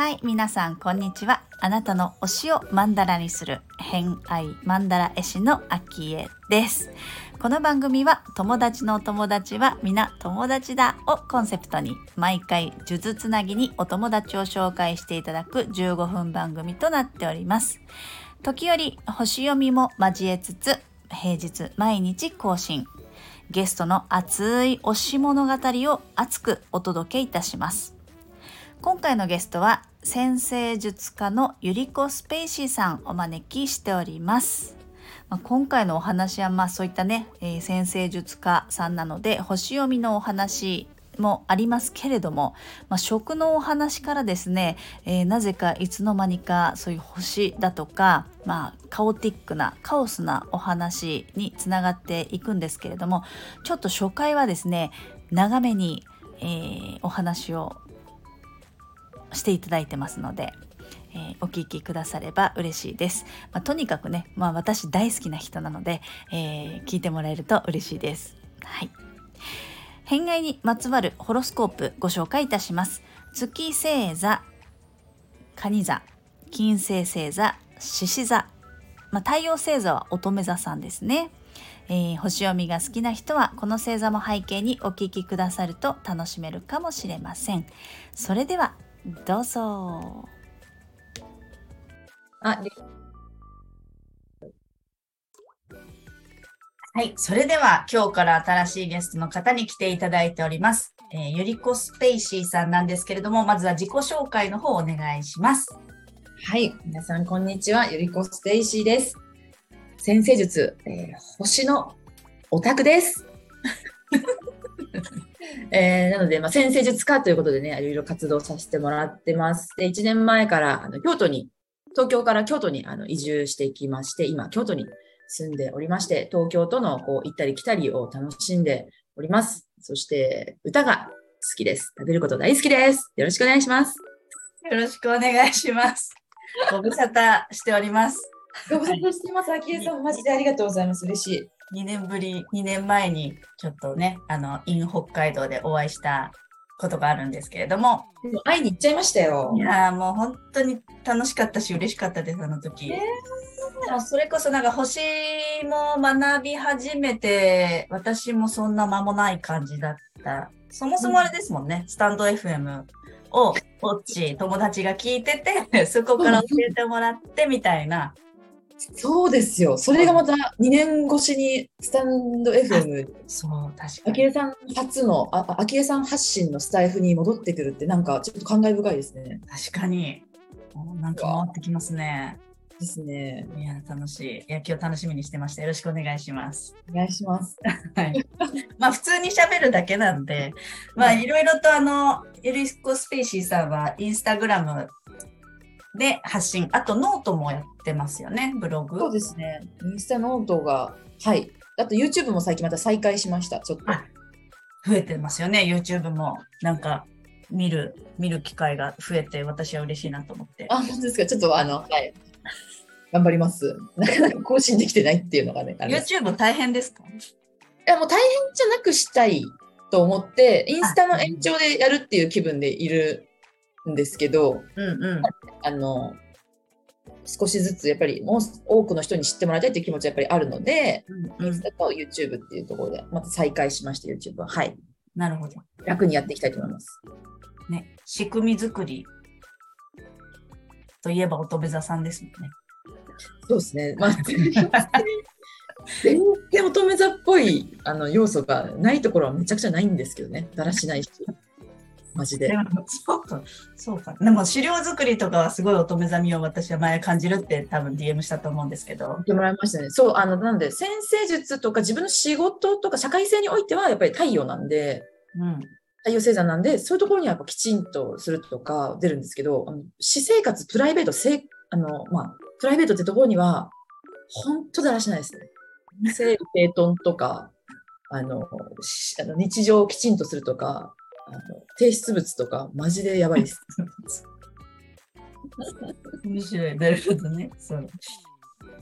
はい皆さんこんにちは。あなたの推しをマンダラにする偏愛マンダラ絵師のアキエです。この番組は友達の友達は皆友達だをコンセプトに毎回数珠つなぎにお友達を紹介していただく15分番組となっております。時折星読みも交えつつ平日毎日更新ゲストの熱い推し物語を熱くお届けいたします今回のゲストは先生術家のゆりこスペイシーさんお招きしております。ま、今回のお話はまあそういったね、えー、先生術家さんなので星読みのお話もありますけれども、まあ、食のお話からですね、えー、なぜかいつの間にかそういう星だとか、まあ、カオティックなカオスなお話につながっていくんですけれどもちょっと初回はですね長めに、えー、お話をしていただいてますので、えー、お聞きくだされば嬉しいです。まあ、とにかくね、まあ、私大好きな人なので、え、聞いてもらえると嬉しいです。はい。偏愛にまつわるホロスコープご紹介いたします。月星座、蟹座、金星星座、獅子座、まあ、太陽星座は乙女座さんですね。えー、星読みが好きな人はこの星座も背景にお聞きくださると楽しめるかもしれません。それではどうぞ。あ、はい、それでは今日から新しいゲストの方に来ていただいております。えー、ゆりこスペイシーさんなんですけれども、まずは自己紹介の方お願いします。はい、皆さんこんにちは、ゆりこスペイシーです。先生術、えー、星のオタクです。えー、なので、まあ、先生術家ということでね、いろいろ活動させてもらってます。で、1年前からあの京都に、東京から京都にあの移住してきまして、今、京都に住んでおりまして、東京とのこう行ったり来たりを楽しんでおります。そして、歌が好きです。食べること大好きです。よろしくお願いします。よろしくお願いします。ご無沙汰しております。ご無沙汰してます。あきえさん、マジでありがとうございます。嬉しい。2年ぶり、2年前にちょっとね、あの、in 北海道でお会いしたことがあるんですけれども。でも会いに行っちゃいましたよ。いやもう本当に楽しかったし、嬉しかったです、あの時。えー、それこそなんか星も学び始めて、私もそんな間もない感じだった。そもそもあれですもんね、うん、スタンド FM を、オッチ、友達が聞いてて、そこから教えてもらってみたいな。そうですよ。それがまた2年越しにスタンド FM。そう、確かに。あきえさん初の、ああきえさん発信のスタイフに戻ってくるって、なんかちょっと感慨深いですね。確かに。なんか回ってきますね。ですね。いや、楽しい。野球を楽しみにしてました。よろしくお願いします。お願いします。はい。まあ、普通に喋るだけなんで、まあ、いろいろとあの、ユリコ・スペイシーさんはインスタグラムで発信、あとノートもやってますよね、ブログ。そうですね。インスタノートが、はい。あと YouTube も最近また再開しました、ちょっと。増えてますよね、YouTube も。なんか、見る、見る機会が増えて、私は嬉しいなと思って。あ、本当ですか。ちょっとあの、はい。頑張ります。なかなか更新できてないっていうのがね。YouTube 大変ですか？いや、もう大変じゃなくしたいと思って、インスタの延長でやるっていう気分でいるんですけど、うんうん、あの、少しずつやっぱりもう多くの人に知ってもらいたいっていう気持ちはやっぱりあるので、うんうん、インスタと YouTube っていうところでまた再開しました YouTube は。はい。なるほど。楽にやっていきたいと思います。ね、仕組み作りといえば乙女座さんですもんね。そうですね。まあ、全然乙女座っぽいあの要素がないところはめちゃくちゃないんですけどね。だらしないし。マジで。でそうか、そうか。でも資料作りとかはすごい乙女座味を私は前感じるって多分 DM したと思うんですけど。てもらいましたね。そう、あの、なんで、先生術とか自分の仕事とか社会性においてはやっぱり太陽なんで、うん、太陽星座なんで、そういうところにはやっぱきちんとするとか出るんですけど、あの私生活、プライベート、せあの、まあ、プライベートってところには、本当だらしないですね。整理整頓とか、あの、あの日常をきちんとするとか、あの提出物とか、マジでやばいです。面白い。なるほどね。そう。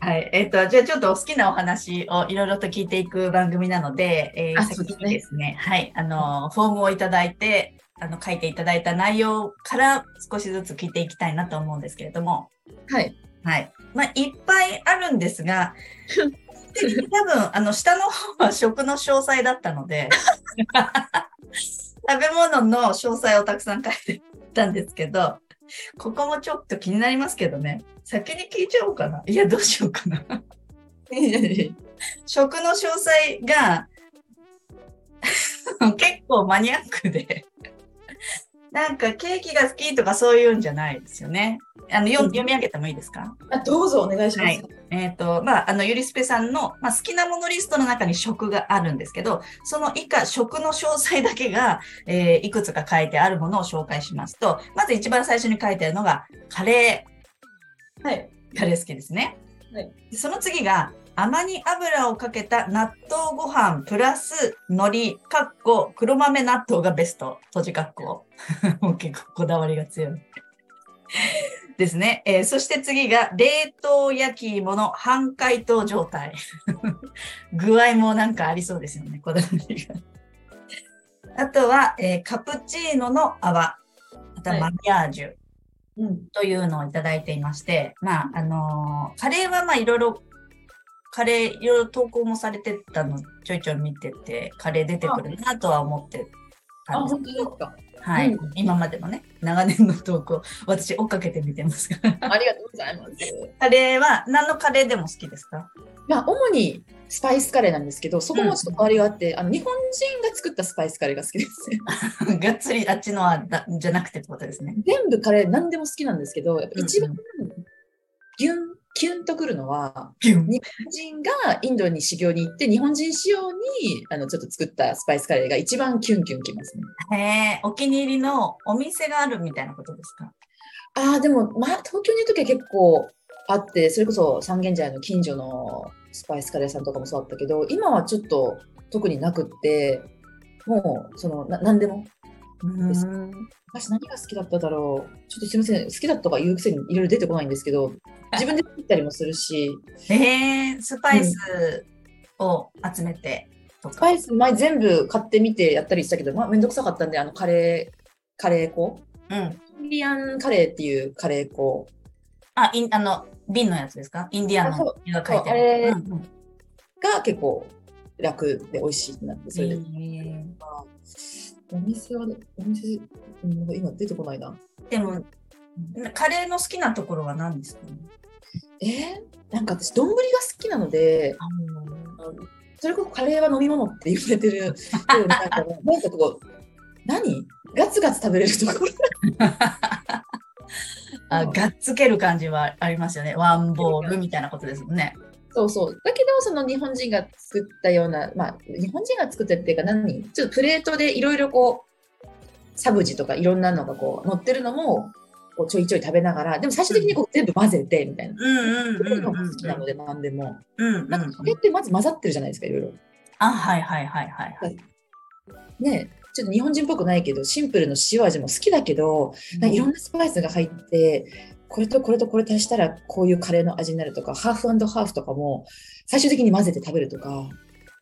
はい。えっ、と、じゃあちょっとお好きなお話をいろいろと聞いていく番組なので、えー、あ先にですね、はい、あの、フォームをいただいて、あの、書いていただいた内容から少しずつ聞いていきたいなと思うんですけれども、はい。はい。まあ、いっぱいあるんですが、多分、あの、下の方は食の詳細だったので、食べ物の詳細をたくさん書いてたんですけど、ここもちょっと気になりますけどね。先に聞いちゃおうかな。いや、どうしようかな。食の詳細が結構マニアックで、なんかケーキが好きとかそういうんじゃないですよね。あの、読み上げてもいいですか？あどうぞお願いします。はいえっ、と、まあ、あの、ゆりすぺさんの、まあ、好きなものリストの中に食があるんですけど、その以下、食の詳細だけが、えーいくつか書いてあるものを紹介しますと、まず一番最初に書いてあるのが、カレはい。ー。カレー好きですね。はいでその次が、甘煮油をかけた納豆ご飯プラス海苔、かっこ黒豆納豆がベスト。閉じかっこ。もう結構こだわりが強い。ですね。えーそして次が、冷凍焼き芋の半解凍状態。具合もなんかありそうですよね、こだわりが。あとは、えーカプチーノの泡。あとはマリアージュうん。というのをいただいていまして、まあ、あのーカレーはまあいろいろ、カレーいろいろ投稿もされてたのちょいちょい見てて、カレー出てくるなとは思ってたあ、んです本当ですか。はい、うん今までのね、長年の投稿、私追っかけて見てますから。ありがとうございます。カレーは何のカレーでも好きですか？まあ、主にスパイスカレーなんですけど、そこもちょっと変わりがあって、あの日本人が作ったスパイスカレーが好きです。がっつりあっちのはだじゃなくてってことですね。全部カレー何でも好きなんですけど、やっぱ一番うんギュン、キュンとくるのは、日本人がインドに修行に行って、日本人仕様にあのちょっと作ったスパイスカレーが一番キュンキュンきますね。へえ、お気に入りのお店があるみたいなことですか？ああ、でも、まあ、東京にいるときは結構あって、それこそ三軒茶屋の近所のスパイスカレーさんとかもそうだったけど、今はちょっと特になくって、もう、その、な何でも。です昔何が好きだっただろう。ちょっとすみません、好きだったとか言うくせにいろいろ出てこないんですけど、自分で作ったりもするし、へえ、スパイスを集めてとか。スパイス前全部買ってみてやったりしたけど、まあ、めんどくさかったんで、あのカレー、カレー粉うん。インディアンカレーっていうカレー粉あ、インあの、瓶のやつですか？インディアンのが書いてある。うんうんが結構楽で美味しいなって、それで。お店は、お店、今出てこないな。でも、カレーの好きなところは何ですか？ねえ？ーなんか私、丼が好きなので、それこそカレーは飲み物って言われてるなんかね、なんかこう、何？ガツガツ食べれるところ。あ、がっつける感じはありますよね。ワンボールみたいなことですもんね。そうそう。だけど、その日本人が作ったような、まあ、日本人が作ったっていうか、何？ちょっとプレートでいろいろこう、サブジとかいろんなのがこう、乗ってるのも、こうちょいちょい食べながら、でも最終的にこう全部混ぜて、みたいな。そういうのがうんうん好きなので、何でも。うんうんなんか、それってまず混ざってるじゃないですか、いろいろ。あ、はいはいはいはいはい。ねちょっと日本人っぽくないけど、シンプルの塩味も好きだけど、なんかいろんなスパイスが入って、これとこれとこれ足したらこういうカレーの味になるとか、ハーフハーフとかも最終的に混ぜて食べるとか、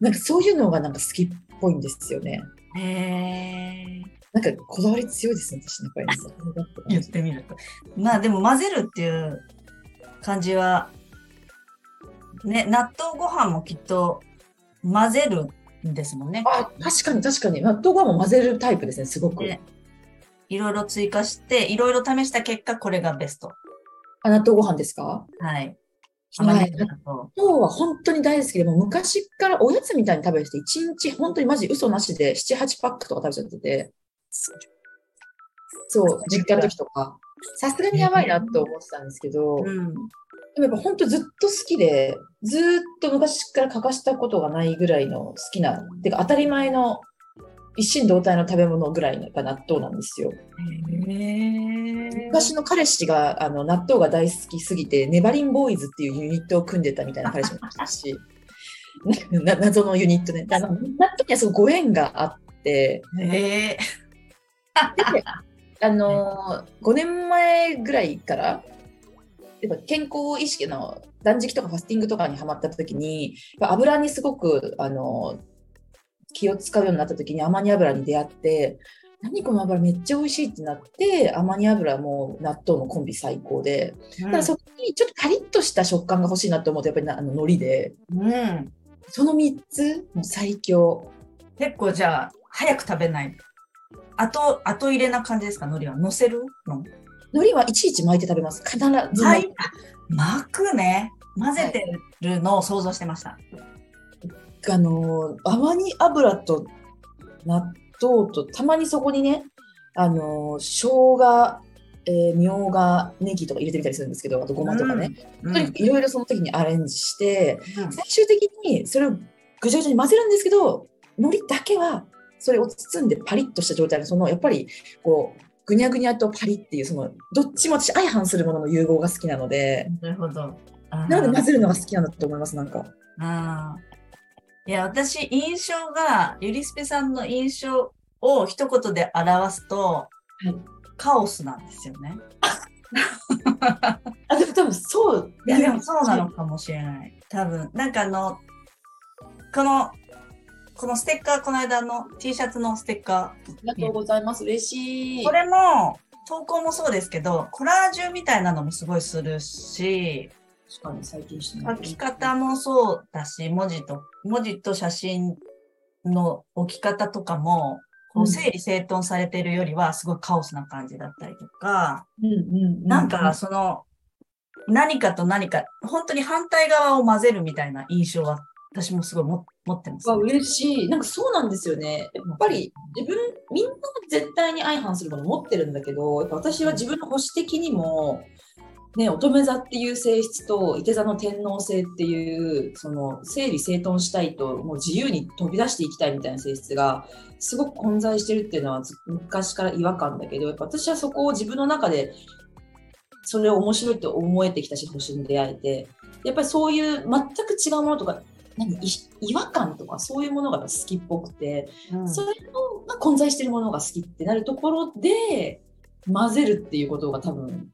なんかそういうのがなんか好きっぽいんですよね。へえ。なんかこだわり強いですね、私ね、やっぱり言ってみると。まあでも混ぜるっていう感じは、ね、納豆ご飯もきっと混ぜるんですもんね。あ、確かに確かに。納豆ご飯も混ぜるタイプですね、すごく。でいろいろ追加して、いろいろ試した結果、これがベスト。あ、納豆ご飯ですか？はい。はい。納納豆豆は本当に大好きで、もう昔からおやつみたいに食べてて、1日本当にマジ嘘なしで7、8パックとか食べちゃってて、そう、実家の時とか。さすがにやばいなと思ってたんですけど、うん。でもやっぱ本当ずっと好きで、ずーっと昔から欠かしたことがないぐらいの好きな、てか当たり前の一心同体の食べ物ぐらいが納豆なんですよ。昔の彼氏があの納豆が大好きすぎて、ネバリンボーイズっていうユニットを組んでたみたいな彼氏もいましたし、な謎のユニットね。納豆にはすごいご縁があって、あのー、5年前ぐらいから、やっぱ健康意識の断食とかファスティングとかにハマった時に、やっぱ油にすごくあの気を使うようになった時にアマニ油に出会って、何この油めっちゃ美味しいってなって、アマニ油も納豆のコンビ最高で、ただそこにちょっとカリッとした食感が欲しいなと思うと、やっぱりなあの海苔で、うん。その3つ、もう最強。結構じゃあ、早く食べない。後、後入れな感じですか？海苔は？乗せるの？海苔はいちいち巻いて食べます。必ず巻。はい。巻くね。混ぜてるのを想像してました。あのー、アマニ油と納豆と、たまにそこにね、あのー、生姜、えー、みょうが、ネギとか入れてみたりするんですけど、あとごまとかね。うん。とにかくいろいろその時にアレンジして、うん最終的にそれをぐちゃぐちゃに混ぜるんですけど、海苔だけはそれを包んでパリッとした状態の、そのやっぱりこう、ぐにゃぐにゃとパリっていう、その、どっちも私相反するものの融合が好きなので、なるほど。ななので混ぜるのが好きなんだと思います、なんか。あーいや、私、印象が、ゆりすぺさんの印象を一言で表すと、いカオスなんですよね。あ、でも多分そう。いや、でもそうなのかもしれない。多分、なんかあの、この、このステッカー、この間の T シャツのステッカありがとうございます。嬉しー。い。これも、投稿もそうですけど、コラージュみたいなのもすごいするし、確かに最近して書き方もそうだし、文字と、文字と写真の置き方とかも、こううん整理整頓されてるよりはすごいカオスな感じだったりとか、うんうんうんなんかその、何かと何か、本当に反対側を混ぜるみたいな印象は、私もすごいも持ってます、わ嬉しい。なんかそうなんですよね。やっぱり自分、みんな絶対に相反するもの持ってるんだけど、やっぱ私は自分の保守的にも、ね、乙女座っていう性質と、伊手座の天皇星っていう、その整理整頓したいと、もう自由に飛び出していきたいみたいな性質が、すごく混在してるっていうのはず昔から違和感だけど、やっぱ私はそこを自分の中で、それを面白いと思えてきたし、星に出会えて、やっぱりそういう全く違うものとか、何い違和感とかそういうものが好きっぽくて、うんそれのが混在してるものが好きってなるところで混ぜるっていうことが多分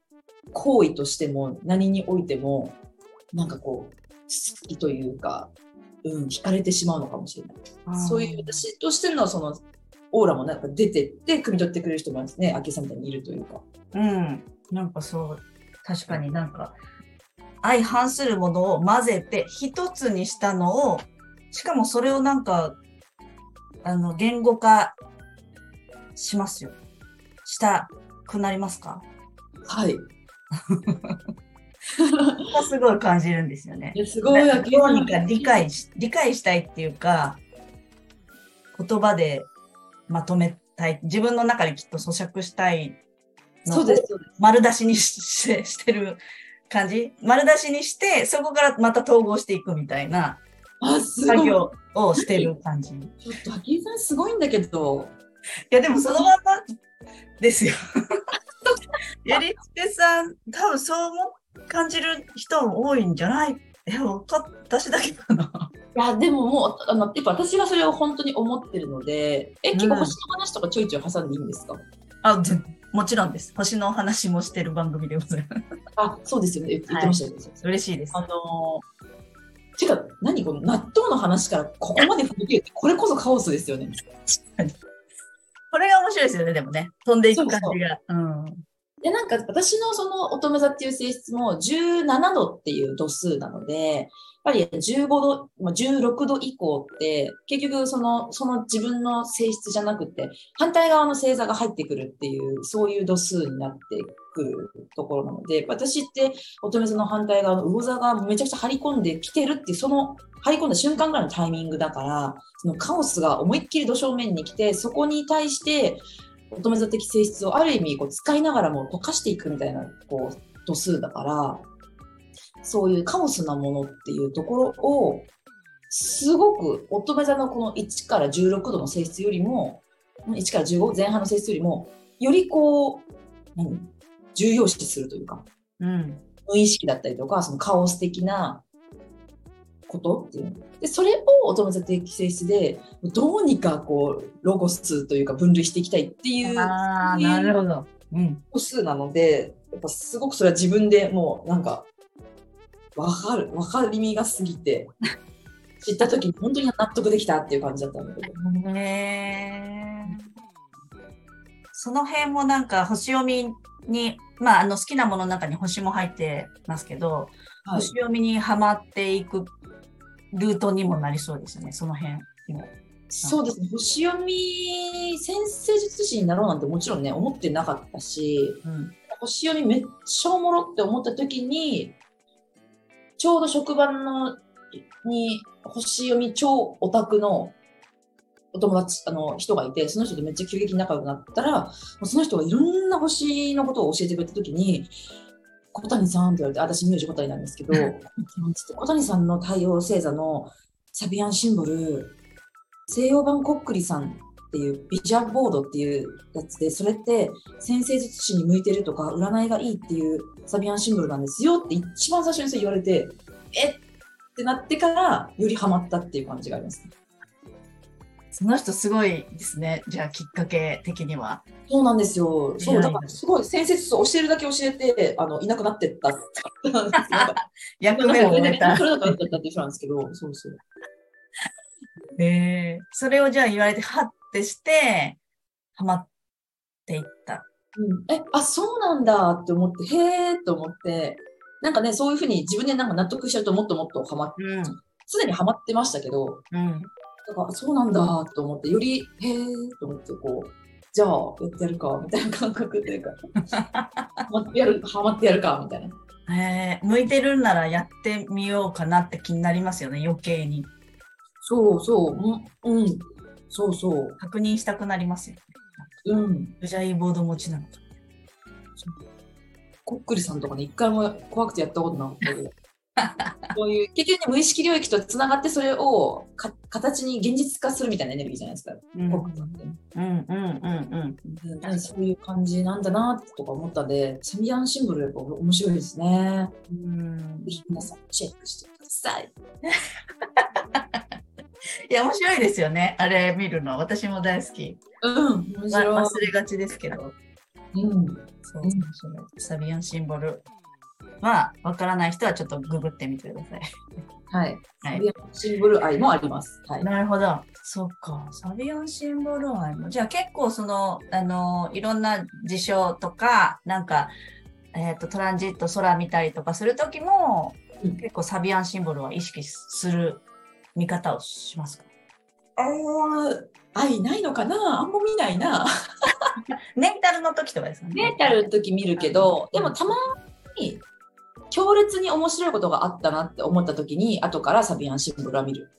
行為としても何においてもなんかこう好きというか、うん、惹かれてしまうのかもしれない。そういう私としてのそのオーラもなんか出てって汲み取ってくれる人もね、秋さんみたいにいるというか。うん。なんかそう、確かになんか、相反するものを混ぜて一つにしたのを、しかもそれをなんか、あの、言語化しますよ。したくなりますか？はい。すごい感じるんですよねすごい、どうんにか理解し、理解したいっていうか、言葉でまとめたい。自分の中できっと咀嚼したいのをそうです。丸出しにししてしてる感じ？丸出しにして、そこからまた統合していくみたいな作業をしてる感じ。いっと秋さんすごいんだけど。や、でもそのままですよ。ゆりつけさん、多分そう思感じる人も多いんじゃない？え、私だけかな。いや、でももう、あの、やっぱ私がそれを本当に思ってるので、え、結構うん。星の話とかちょいちょい挟んでいいんですか、あ、ぜもちろんです。星のお話もしてる番組でございます。あ、そうですよね。言ってましたよね。嬉しいですあ。のー、てか、何この納豆の話からここまで振り切るって、これこそカオスですよね。これが面白いですよね、でもね。飛んでいく感じが。うん。で、なんか私のその乙女座っていう性質も17度っていう度数なので、やっぱり15度、まあ16度以降って、結局その、その自分の性質じゃなくて、反対側の星座が入ってくるっていう、そういう度数になってくるところなので、私って乙女座の反対側の魚座がめちゃくちゃ張り込んできてるっていう、その張り込んだ瞬間ぐらいのタイミングだから、そのカオスが思いっきり土正面に来て、そこに対して、乙女座的性質をある意味こう使いながらも溶かしていくみたいなこう度数だからそういうカオスなものっていうところをすごく乙女座のこの1から16度の性質よりも1から15前半の性質よりもよりこう何？重要視するというかうん。無意識だったりとかそのカオス的なことっていうのでそれを乙女座的性質でどうにかこうロゴスというか分類していきたいっていうあなるほど。うん。個数なのでやっぱすごくそれは自分でもうなんか、わかる、わかりみがすぎて、知った時に本当に納得できたっていう感じだったんだけど。へーその辺もなんか星読みに、まあ、あの好きなものの中に星も入ってますけど、はい星読みにはまっていくルートにもなりそうですよね、その辺も。そうですね、星読み、先生術師になろうなんてもちろんね、思ってなかったし、うん。星読みめっちゃおもろって思った時に、ちょうど職場のに星読み超オタクのお友達、あの人がいて、その人とめっちゃ急激に仲良くなったら、その人がいろんな星のことを教えてくれた時に、小谷さんって言われて、私名字小谷なんですけど、小谷さんの太陽星座のサビアンシンボル、西洋版コックリさんっていうビジャンボードっていうやつで、それって先生術師に向いてるとか、占いがいいっていうサビアンシンボルなんですよって一番最初に言われて、えってなってから、よりハマったっていう感じがありますね。その人すごいですね。じゃあきっかけ的には。そうなんですよ。そう、だからすごい先生術教えるだけ教えて、あの、いなくなってった。役目を終えたそ。れだったって人なんですけど、そうそう。えーそれをじゃあ言われて、はってして、ハマっていった。うん、え、あ、そうなんだって思って、へーと思って、なんかね、そういうふうに自分でなんか納得しちゃうともっともっとハマっうん。常にハマってましたけど、うん。だからそうなんだと思って、より、へーと思って、こう、じゃあ、やってやるか、みたいな感覚というか、ハマってやる、ハマってやるか、みたいな。えー向いてるんならやってみようかなって気になりますよね、余計に。そうそう、うん、うん、そうそう、確認したくなりますよね。うん。じゃいボード持ちなのか。こっくりさんとかね、一回も怖くてやったことなかったけど。そういう、結局ね、無意識領域とつながって、それをか形に現実化するみたいなエネルギーじゃないですか。うんうんうんうんうんそういう感じなんだなとか思ったんで、サビアンシンボルやっぱ面白いですね。うん。皆さんチェックしてください。いや、面白いですよね。あれ見るの。私も大好き。うん、面ま白い。忘れがちですけど。うん、そう、面白い。サビアンシンボルは、わからない人はちょっとググってみてください。はい。はいサビアンシンボル愛もあります。はい。なるほど。そっか。サビアンシンボル愛も。じゃあ結構その、あの、いろんな事象とか、なんか、えっ、と、トランジット空見たりとかするときも、うん結構サビアンシンボルは意識する見方をしますか？あー愛ないのかな？あんま見ないな。メンタルの時とかですよね。メンタルの時見るけど、でもたまに強烈に面白いことがあったなって思った時に、後からサビアンシンボルは見る。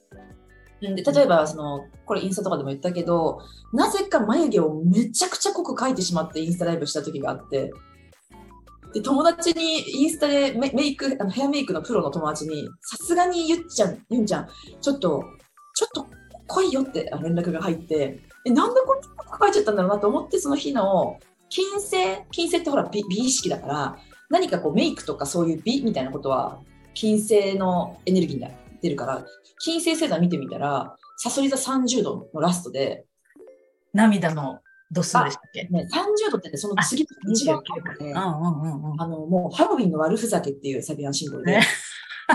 で例えばその、これインスタとかでも言ったけど、なぜか眉毛をめちゃくちゃ濃く描いてしまってインスタライブした時があって、で友達にインスタでメイクあのヘアメイクのプロの友達にさすがにゆっちゃんゆんちゃんちょっとちょっと来いよって連絡が入ってえなんでこんなこと書いちゃったんだろうなと思ってその日の金星金星ってほら美意識だから何かこうメイクとかそういう美みたいなことは金星のエネルギーに出るから金星星座見てみたらさそり座30度のラストで、涙の度数でしたっけ？ね、30度ってねその次の一番高くてうんうんうんうん。あのもうハロウィンの悪ふざけっていうサビアンシンボルで。ね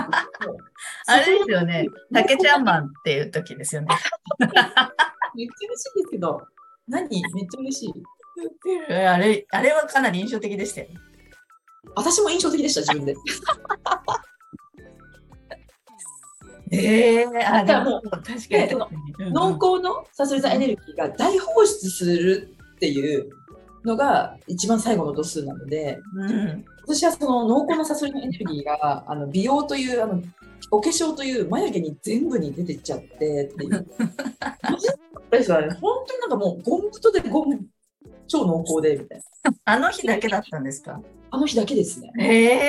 あれですよね。竹ちゃんマンっていう時ですよね。めっちゃ嬉しいですけど、何？めっちゃ嬉しい。あれ、あれはかなり印象的でしたよね。私も印象的でした、自分で。ええあ、でだからもも確かにで確かに。うんうん濃厚のサソリ座エネルギーが大放出するっていうのが一番最後の度数なので、うん。私はその濃厚なサソリのエネルギーがあの美容というあのお化粧という眉毛に全部に出てっちゃってっていう。ね。本当になんかもうゴム太でゴム超濃厚でみたいな。あの日だけだったんですか？あの日だけですね。ええ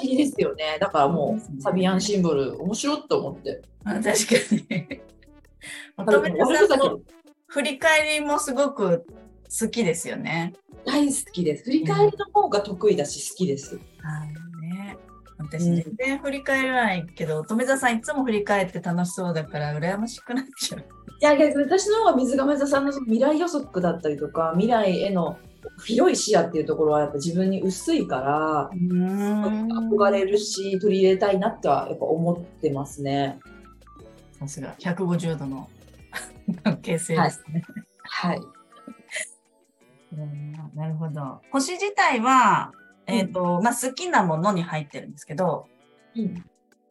不思議ですよね。だからもそうサビアンシンボル面白いと思って。あ確かに。乙悪女ふざけさんの振り返りもすごく好きですよね。大好きです。振り返りの方が得意だし好きです。はいね。私全然振り返らないけど、乙女座さんいつも振り返って楽しそうだから羨ましくなっちゃう。いや、私の方が水亀座さんの未来予測だったりとか、未来への広い視野っていうところはやっぱ自分に薄いから、うん憧れるし、取り入れたいなってはやっぱ思ってますね。さすが、150度の関係性ですね。はい。うんなるほど。星自体は、えっ、と、まあ、好きなものに入ってるんですけど、うん。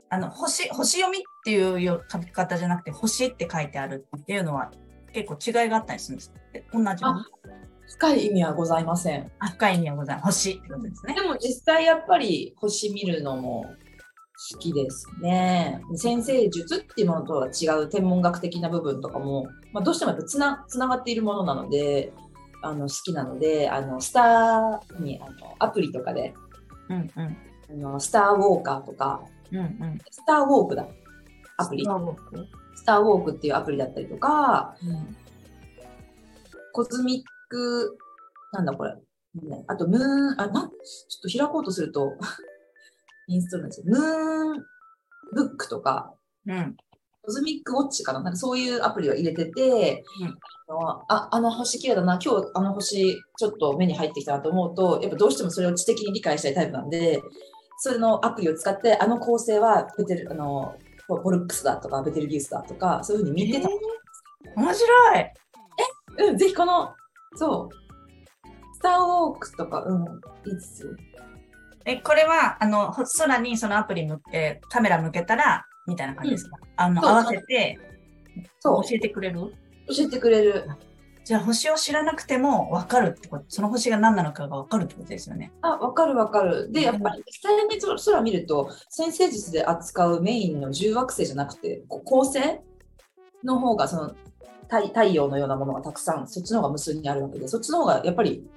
あの、星、星読みっていうよ書き方じゃなくて、星って書いてあるっていうのは結構違いがあったりするんです。同じものあ深い意味はございません。あ深い意味はございます。星ってことですねで。も実際やっぱり星見るのも好きですね。先生術っていうものとは違う天文学的な部分とかも、まあ、どうしてもやっぱつなつながっているものなので、あの好きなので、あのスターにあのアプリとかで、うんうん。あのスターウォーカーとか、うんうん。スターウォークだ。アプリ。スターウォーク？スターウォークっていうアプリだったりとか、うんコズミック、なんだこれ。ねあと、ムーン、あ、なん、ちょっと開こうとすると、インストールなんですよ。ムーンブックとか、うん。コズミックウォッチかななんかそういうアプリを入れてて、うんあのあ、あの星綺麗だな、今日あの星ちょっと目に入ってきたなと思うと、やっぱどうしてもそれを知的に理解したいタイプなんで、それのアプリを使って、あの構成はベテル、あの、ポルックスだとか、ベテルギウスだとか、そういうふうに見てた。面白い。うん、ぜひこの、そう、スターウォークとか、うん、いいですよ。え、これは、あの、ほ空にそのアプリ向け、カメラ向けたら、みたいな感じですか、あの、そう合わせて、そう教、えてくれる？教えてくれる。じゃあ、星を知らなくても分かるってこと、その星が何なのかが分かるってことですよね。あ、わかるわかる。で、やっぱり、実際に空空見ると、先生術で扱うメインの重惑星じゃなくて、こう恒星の方が、その太、太陽のようなものがたくさん、そっちの方が無数にあるわけで、そっちの方がやっぱり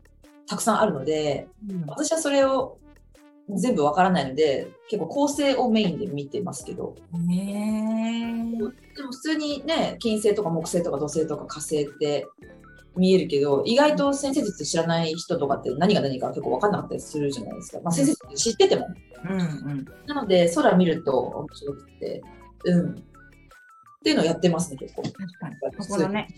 たくさんあるので、私はそれを全部わからないので、結構構成をメインで見てますけど、ねでも普通にね、金星とか木星とか土星とか火星って見えるけど、意外と先生術知らない人とかって何が何か結構分かんなかったりするじゃないですか。まあ、先生術知ってても。うんうん。なので、空見ると面白くて、うん。っていうのをやってますね、結構。確かに。そこのね、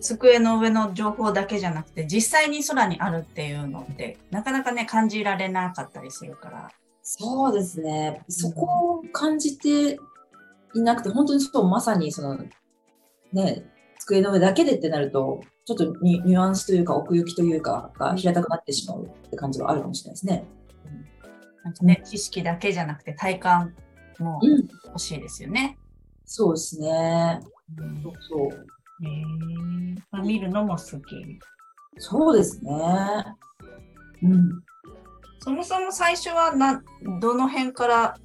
机の上の情報だけじゃなくて、実際に空にあるっていうのって、なかなかね、感じられなかったりするから。そうですね。そこを感じていなくて、本当にそう、まさにその、ね、机の上だけでってなると、ちょっとニニュアンスというか、奥行きというか、が平たくなってしまうって感じはあるかもしれないですね。なんかね、知識だけじゃなくて体感もうん。欲しいですよね。そうですね。うんそうそう。へーまあ見るのも好き。そうですね。うん。そもそも最初はな、どの辺から、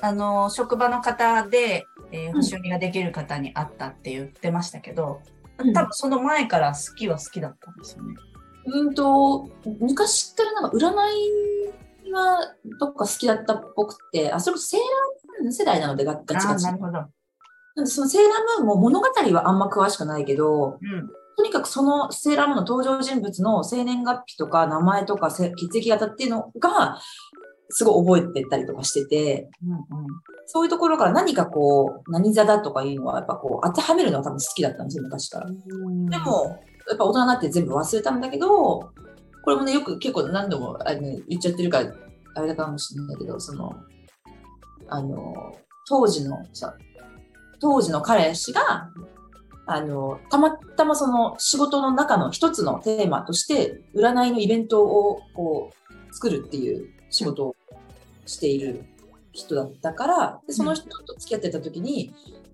あの、職場の方で、えーん星読みができる方に会ったって言ってましたけど、うん多分その前から好きは好きだったんですよね。うんと、昔からなんか占いがどっか好きだったっぽくて、あ、それこそセーラー世代なのでガガチガチ。なるほど。んでそのセーラームーンも物語はあんま詳しくないけど、うん。とにかくそのセーラームーンの登場人物の生年月日とか名前とかせ血液型っていうのがすごい覚えてたりとかしてて、うんうん。そういうところから何かこう、何座だとかいうのはやっぱこう当てはめるのが多分好きだったんですよ、昔から。でも、やっぱ大人になって全部忘れたんだけど、これもね、よく結構何度もあの言っちゃってるから、あれだかもしれないけど、その、あの、当時のさ、当時の彼氏が、あの、たまたまその仕事の中の一つのテーマとして、占いのイベントをこう、作るっていう仕事をしている人だったから、でその人と付き合ってた時に、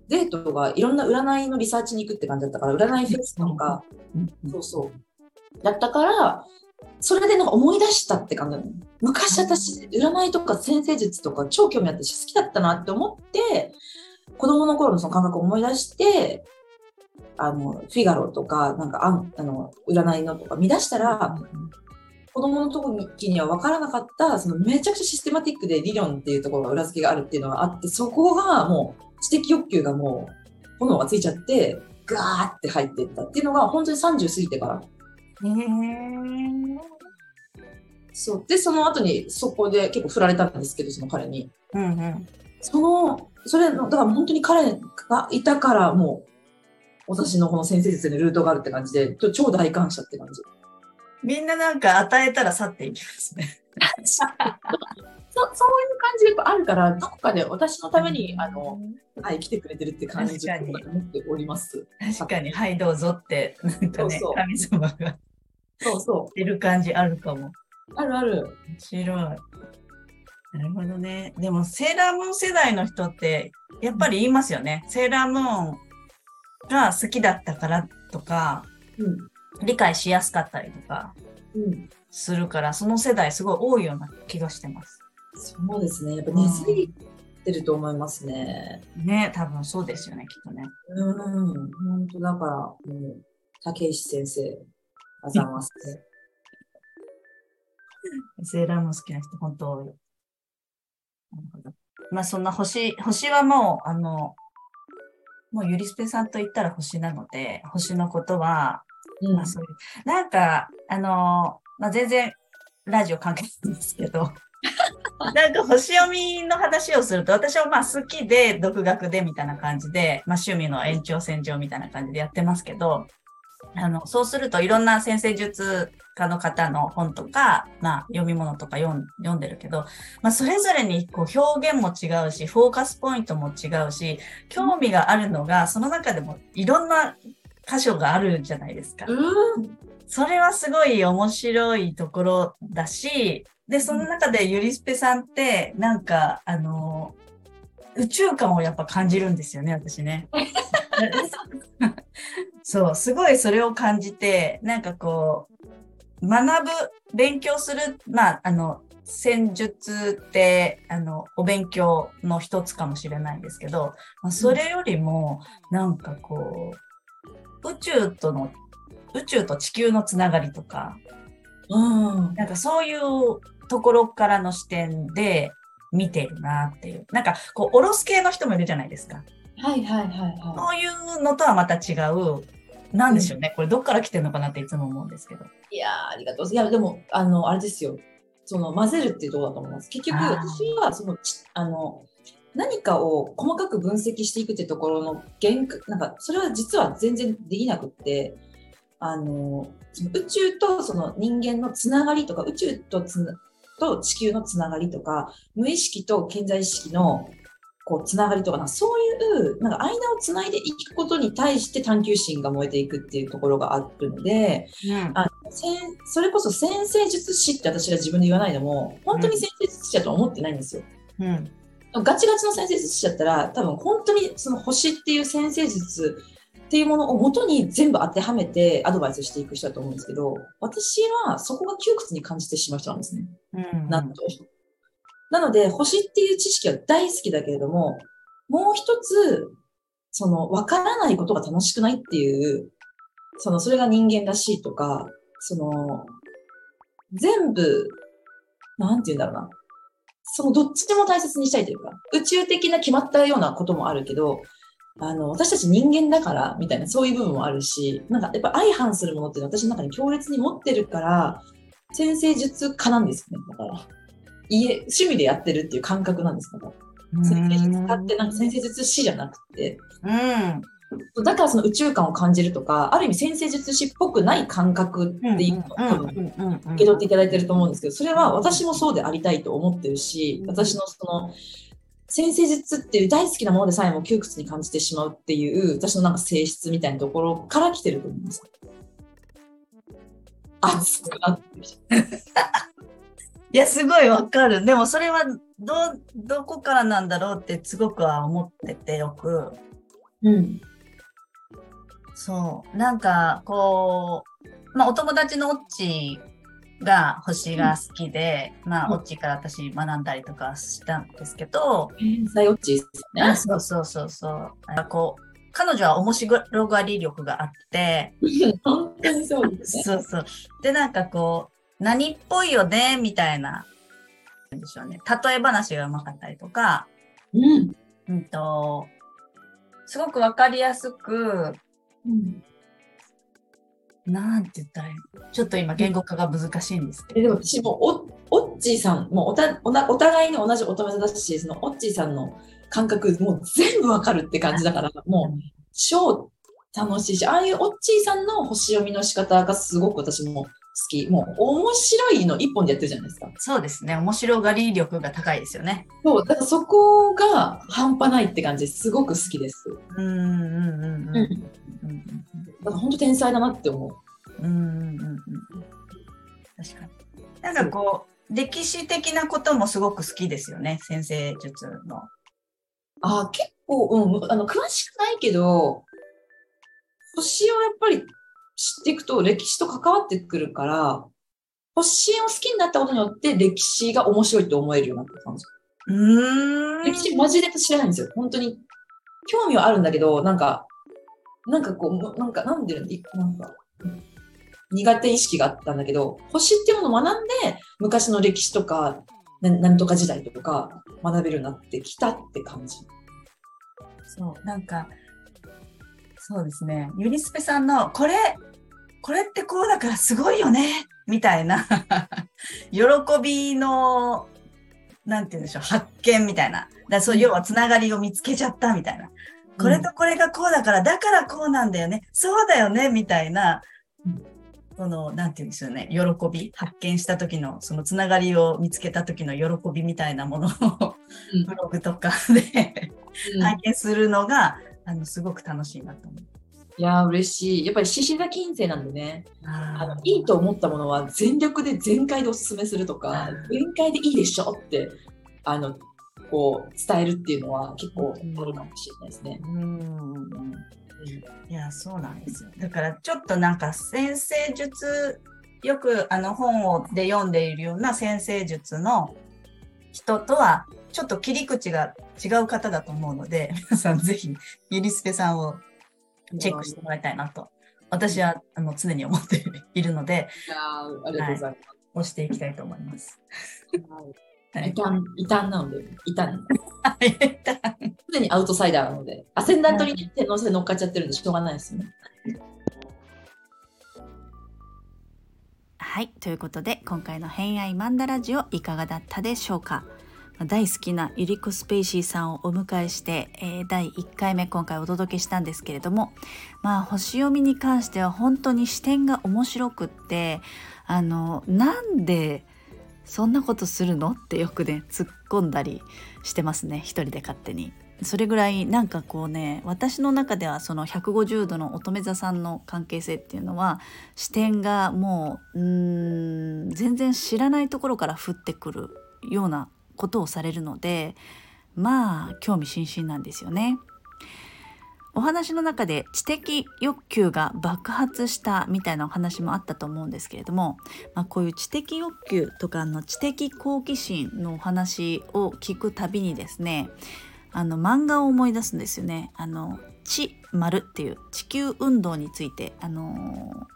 デートがいろんな占いのリサーチに行くって感じだったから、占いフェスとか、そうそう。だったから、それでなんか思い出したって感じ。昔私、占いとか先生術とか超興味あったし好きだったなって思って、子供の頃のその感覚を思い出して、あの、フィガロとか、なんかあん、あの、占いのとか見出したら、子供の時には分からなかった、そのめちゃくちゃシステマティックで理論っていうところが裏付けがあるっていうのがあって、そこがもう知的欲求がもう炎がついちゃって、ガーって入っていったっていうのが本当に30過ぎてから。へーそう。で、その後にそこで結構振られたんですけど、その彼に。うんうん。その、それの、だから本当に彼がいたからもう、私のこの先生術のルートがあるって感じで、超大感謝って感じ。みんななんか与えたら去っていきますね。そそういう感じがやっぱあるから、どこかで私のために、あの、はい、来てくれてるって感じ確かにを持っております。確かに、はい、どうぞって、なんかね、そうそう神様がそうそ出る感じあるかも。う。あるある。面白い。なるほどね。でも、セーラームーン世代の人って、やっぱり言いますよね。セーラームーンが好きだったからとか、うん。理解しやすかったりとかうん。するから、その世代すごい多いような気がしてます。そうですね。やっぱ根付いてると思いますね。ね、多分そうですよね、きっとね。うん。本当だから、もう、竹石先生、あざます。セーラームーン好きな人、本当多い。まあ、そんな星、星はもう、あの、もうゆりすぺさんと言ったら星なので、星のことは、うん。まあ、そういう、なんか、あのーまあ、全然、ラジオ関係ないんですけど、なんか星読みの話をすると、私はまあ好きで、独学でみたいな感じで、まあ趣味の延長線上みたいな感じでやってますけど、あの、そうするといろんな先生術家の方の本とか、まあ読み物とか読んでるけど、まあそれぞれにこう表現も違うし、フォーカスポイントも違うし、興味があるのが、その中でもいろんな箇所があるじゃないですか。うん。それはすごい面白いところだし、で、その中でゆりすぺさんって、なんか、あの、宇宙感をやっぱ感じるんですよね、私ね。そう、すごいそれを感じて、なんかこう、学ぶ、勉強する、まあ、あの、戦術って、あの、お勉強の一つかもしれないんですけど、まあ、それよりも、なんかこう、宇宙との宇宙と地球のつながりとか、うん。なんかそういうところからの視点で見てるなっていう。なんかこう、おろす系の人もいるじゃないですか。はいはいはいはそういうのとはまた違う、なんでしょうね。これどっから来てるのかなっていつも思うんですけど。い。いやーありがとう。いや、でも、あの、あれですよ。その、混ぜるっていうところだと思います。結局、私は、その、ちあの、何かを細かく分析していくってところの限界、なんか、それは実は全然できなくって、あの、その宇宙とその人間のつながりとか、宇宙とと地球のつながりとか、無意識と健在意識のこうつながりとかな、そういうなんか間をつないでいくことに対して探求心が燃えていくっていうところがあるので、あのせんそれこそ先生術師って私が自分で言わないのも、本当に先生術師だとは思ってないんですよ。うん。ガチガチの先生術師だったら、多分本当にその星っていう先生術っていうものを元に全部当てはめてアドバイスしていく人だと思うんですけど、私はそこが窮屈に感じてしまう人なんですね。うん。なんと。なので、星っていう知識は大好きだけれども、もう一つ、その、わからないことが楽しくないっていう、その、それが人間らしいとか、その、全部、なんて言うんだろうな。その、どっちでも大切にしたいというか、宇宙的な決まったようなこともあるけど、あの、私たち人間だから、みたいな、そういう部分もあるし、なんか、やっぱ相反するものって私の中に強烈に持ってるから、先生術家なんですよね。だから、家、趣味でやってるっていう感覚なんですか？ら。先生術家ってなんか先生術師じゃなくて、うん。だからその宇宙観を感じるとか、ある意味先生術師っぽくない感覚っていうのを多分受け取っていただいてると思うんですけど、それは私もそうでありたいと思ってるし、私のその、先生術っていう大好きなものでさえも窮屈に感じてしまうっていう、私のなんか性質みたいなところから来てると思います。熱くなってきた。いや、すごいわかる。でもそれは、ど、どこからなんだろうってすごくは思っててよく。うん。そう。なんか、こう、まあ、お友達のオッチが星が好きで、まあ、うんオッチから私学んだりとかしたんですけど、天才オッチーですよね。そうそうそうそう。なんかこう、彼女は面白がり力があって、本当にそうですね。そうそう。で、なんかこう、何っぽいよね、みたいな、でしょうね。例え話がうまかったりとか、うん。うんと、すごくわかりやすく、うんなんて言ったらいいの？ちょっと今言語化が難しいんですけど。えでも私もお、オッチーさん、もうおたおなお互いに同じ乙女座だし、そのオッチーさんの感覚、もう全部わかるって感じだから、もう超楽しいし、ああいうオッチーさんの星読みの仕方がすごく私も好き。もう面白いの一本でやってるじゃないですか。そうですね。面白がり力が高いですよね。そう、だからそこが半端ないって感じですごく好きです。うんうんうんうん。うんだから本当天才だなって思う。うんうんうんうん。確かに。なんかこう、歴史的なこともすごく好きですよね。先生術の。あー結構、うん、あの、詳しくないけど、星をやっぱり知っていくと歴史と関わってくるから、星を好きになったことによって歴史が面白いと思えるようになった感じ。うーん。歴史マジで知らないんですよ。本当に。興味はあるんだけど、なんか、なんかこう、なんか、なんで、いなんか、苦手意識があったんだけど、星っていうものを学んで、昔の歴史とか、ななんとか時代とか学べるようになってきたって感じ。そう、なんか、そうですね。ユニスペさんの、これ、これってこうだからすごいよねみたいな、喜びの、なんて言うんでしょう、発見みたいな。だそう、要はつながりを見つけちゃったみたいな。これとこれがこうだから、だからこうなんだよね。そうだよね、みたいなうん、その、なんて言うんですよね。喜び、発見した時の、そのつながりを見つけた時の喜びみたいなものを、うんブログとかでうん 拝見するのが、あの、すごく楽しいなと思う。いやー、嬉しい。やっぱり獅子座金星なんでね、ああのいいと思ったものは全力で全開でおすすめするとか、全開でいいでしょって、あの、こう、伝えるっていうのは結構あるかもしれないですね。うん。いや、そうなんですよ。だから、ちょっとなんか、先生術、よくあの本をで読んでいるような先生術の人とは、ちょっと切り口が違う方だと思うので、皆さんぜひ、ユリスペさんをチェックしてもらいたいなと、私はあの常に思っているので、ありがとうございます。推していきたいと思います。はい。異端、異端なので、異端。はい常にアウトサイダーなので、アセンダントにね天王星乗っかっちゃってるんでしょうがないですよね。はい。ということで今回の「偏愛マンダラジオ」いかがだったでしょうか？まあ大好きなユリコ・スペイシーさんをお迎えして、えー第1回目今回お届けしたんですけれどもまあ星読みに関しては本当に視点が面白くってあのなんでそんなことするのってよくね突っ込んだりしてますね一人で勝手に。それぐらいなんかこうね私の中ではその150度の乙女座さんの関係性っていうのは視点がもううん全然知らないところから降ってくるようなことをされるのでまあ興味津々なんですよね。お話の中で知的欲求が爆発したみたいなお話もあったと思うんですけれども、まあ、こういう知的欲求とかの知的好奇心のお話を聞くたびにですねあの漫画を思い出すんですよね。あの地丸っていう地球運動についてあの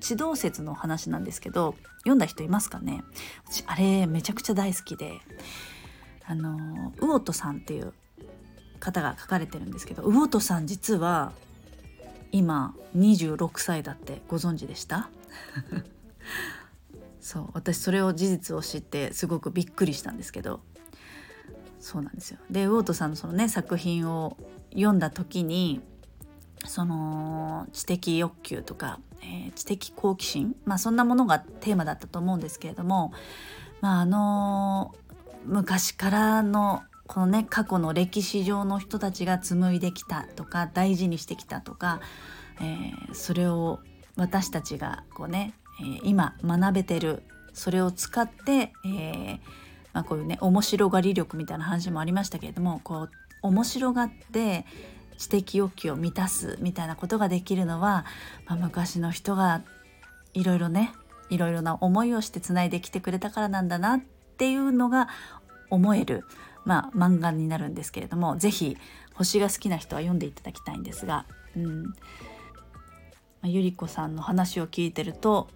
地動説の話なんですけど読んだ人いますかね？私あれめちゃくちゃ大好きであの魚戸さんっていう方が書かれてるんですけど魚戸さん実は今26歳だってご存知でした？そう私それを事実を知ってすごくびっくりしたんですけどそうなんですよ。で魚戸さんのそのね作品を読んだ時にその知的欲求とか、えー知的好奇心、まあ、そんなものがテーマだったと思うんですけれども、まあ、あの昔からのこのね過去の歴史上の人たちが紡いできたとか大事にしてきたとか、えーそれを私たちがこうね、えー今学べてるそれを使って、えーまあ、こういうね面白がり力みたいな話もありましたけれどもこう面白がって知的欲求を満たすみたいなことができるのは、まあ、昔の人がいろいろねいろいろな思いをしてつないできてくれたからなんだなっていうのが思える、まあ、漫画になるんですけれども是非星が好きな人は読んでいただきたいんですが、うん。まあ、ゆり子さんの話を聞いてると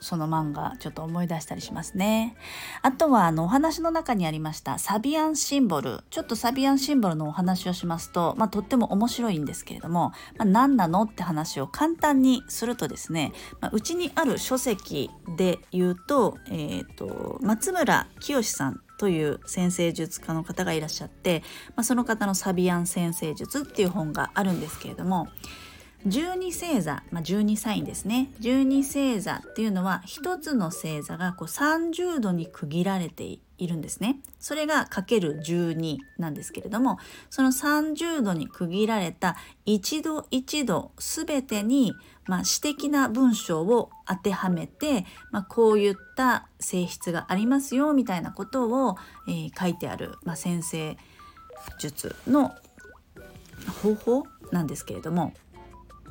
その漫画ちょっと思い出したりしますね。あとはあのお話の中にありましたサビアンシンボルちょっとサビアンシンボルのお話をしますと、まあ、とっても面白いんですけれども、まあ、何なのって話を簡単にするとですね、まあ、うちにある書籍で言うと,、えー、と松村清さんという先生術家の方がいらっしゃって、まあ、その方のサビアン先生術っていう本があるんですけれども12星座、まあ、12サインですね。12星座っていうのは一つの星座がこう30度に区切られているんですね。それがかける12なんですけれどもその30度に区切られた一度一度全てに、まあ、詩的な文章を当てはめて、まあ、こういった性質がありますよみたいなことを、えー書いてある、まあ、先生術の方法なんですけれども。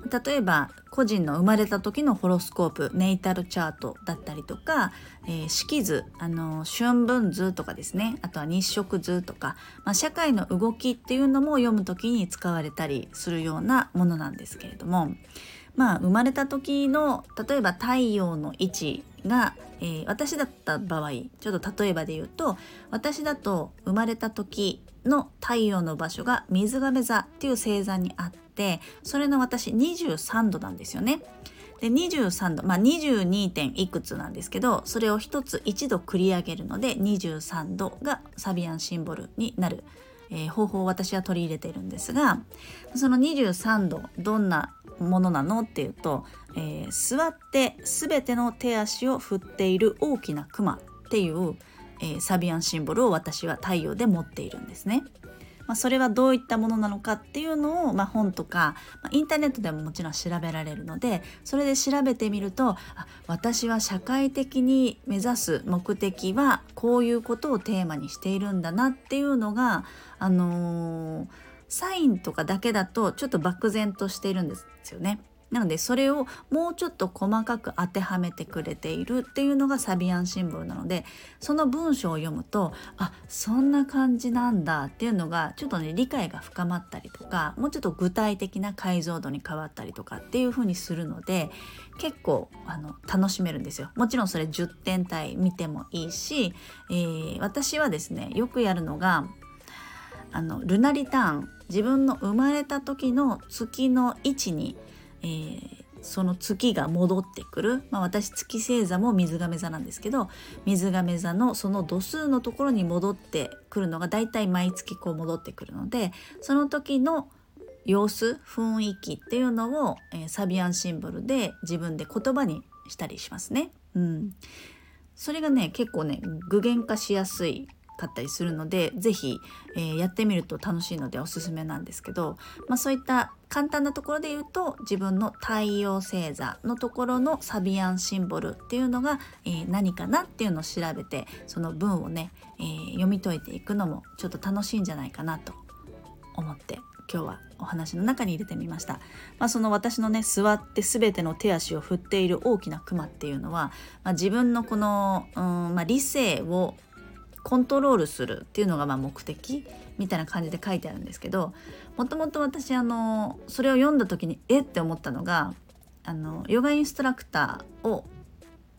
例えば個人の生まれた時のホロスコープネイタルチャートだったりとか、えー式図あの春分図とかですね。あとは日食図とか、まあ、社会の動きっていうのも読む時に使われたりするようなものなんですけれども。まあ生まれた時の例えば太陽の位置が、えー私だった場合ちょっと例えばで言うと私だと生まれた時の太陽の場所が水亀座っていう星座にあってそれの私23度なんですよね。で23度まあ 22. 点いくつなんですけどそれを一つ一度繰り上げるので23度がサビアンシンボルになる、えー方法を私は取り入れているんですがその23度どんなものなのっていうと、えー座って全ての手足を振っている大きなクマっていう、えーサビアンシンボルを私は太陽で持っているんですね。まあ、それはどういったものなのかっていうのを、まあ、本とか、まあ、インターネットでももちろん調べられるのでそれで調べてみるとあ私は社会的に目指す目的はこういうことをテーマにしているんだなっていうのがあのーサインとかだけだとちょっと漠然としているんですよね。なのでそれをもうちょっと細かく当てはめてくれているっていうのがサビアンシンボルなのでその文章を読むとあそんな感じなんだっていうのがちょっとね理解が深まったりとかもうちょっと具体的な解像度に変わったりとかっていう風にするので結構あの楽しめるんですよ。もちろんそれ10点体見てもいいし、えー私はですねよくやるのがあのルナリターン自分の生まれた時の月の位置に、えーその月が戻ってくる、まあ、私月星座も水亀座なんですけど水亀座のその度数のところに戻ってくるのがだいたい毎月こう戻ってくるのでその時の様子雰囲気っていうのを、えーサビアンシンボルで自分で言葉にしたりしますね。うん、それがね結構ね具現化しやすいかったりするので是非、えーやってみると楽しいのでおすすめなんですけど、まあ、そういった簡単なところで言うと自分の太陽星座のところのサビアンシンボルっていうのが、えー何かなっていうのを調べてその文をね、えー読み解いていくのもちょっと楽しいんじゃないかなと思って今日はお話の中に入れてみました、まあ、その私のね座って全ての手足を振っている大きなクマっていうのは、まあ、自分のこの、うんまあ、理性をコントロールするっていうのがまあ目的みたいな感じで書いてあるんですけどもともと私あのそれを読んだ時にえって思ったのがあのヨガインストラクターを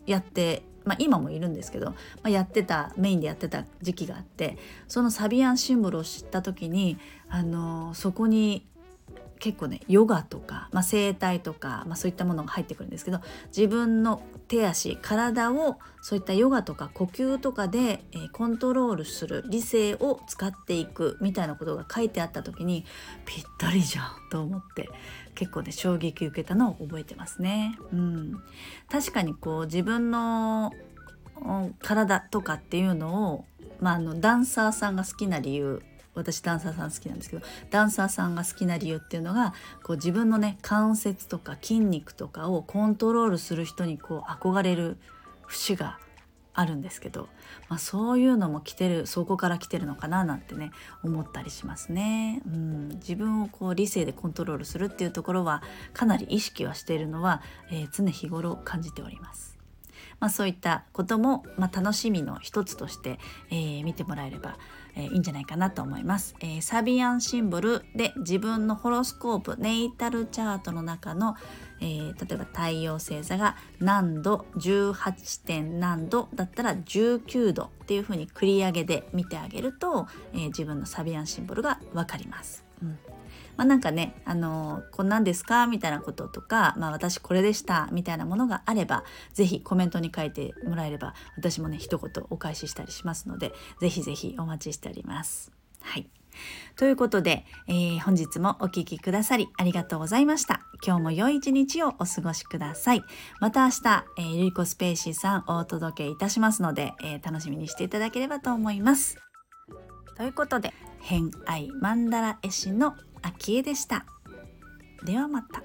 やって、まあ、今もいるんですけど、まあ、やってたメインでやってた時期があってそのサビアンシンボルを知った時にあのそこに結構ねヨガとか、まあ、整体とか、まあ、そういったものが入ってくるんですけど自分の手足体をそういったヨガとか呼吸とかで、えーコントロールする理性を使っていくみたいなことが書いてあった時にぴったりじゃんと思って結構ね衝撃受けたのを覚えてますね。うん、確かにこう自分の体とかっていうのを、まあ、あのダンサーさんが好きな理由私ダンサーさん好きなんですけどダンサーさんが好きな理由っていうのがこう自分のね関節とか筋肉とかをコントロールする人にこう憧れる節があるんですけど、まあ、そういうのも来てるそこから来てるのかななんてね思ったりしますね。うん、自分をこう理性でコントロールするっていうところはかなり意識はしているのは、えー常日頃感じております。まあ、そういったことも、まあ、楽しみの一つとして、えー見てもらえれば、えーいいんじゃないかなと思います、えーサビアンシンボルで自分のホロスコープネイタルチャートの中の、えー例えば太陽星座が何度18点何度だったら19度っていう風に繰り上げで見てあげると、え自分のサビアンシンボルが分かります。まあ、なんかね、あのこんなんですか？みたいなこととか、まあ、私これでしたみたいなものがあればぜひコメントに書いてもらえれば私もね一言お返ししたりしますのでぜひぜひお待ちしております。はいということで、えー本日もお聴きくださりありがとうございました。今日も良い一日をお過ごしください。また明日、えー、ゆりこスペーシーさんお届けいたしますので、えー楽しみにしていただければと思います。ということで、偏愛マンダラ絵師のアキエでした。ではまた。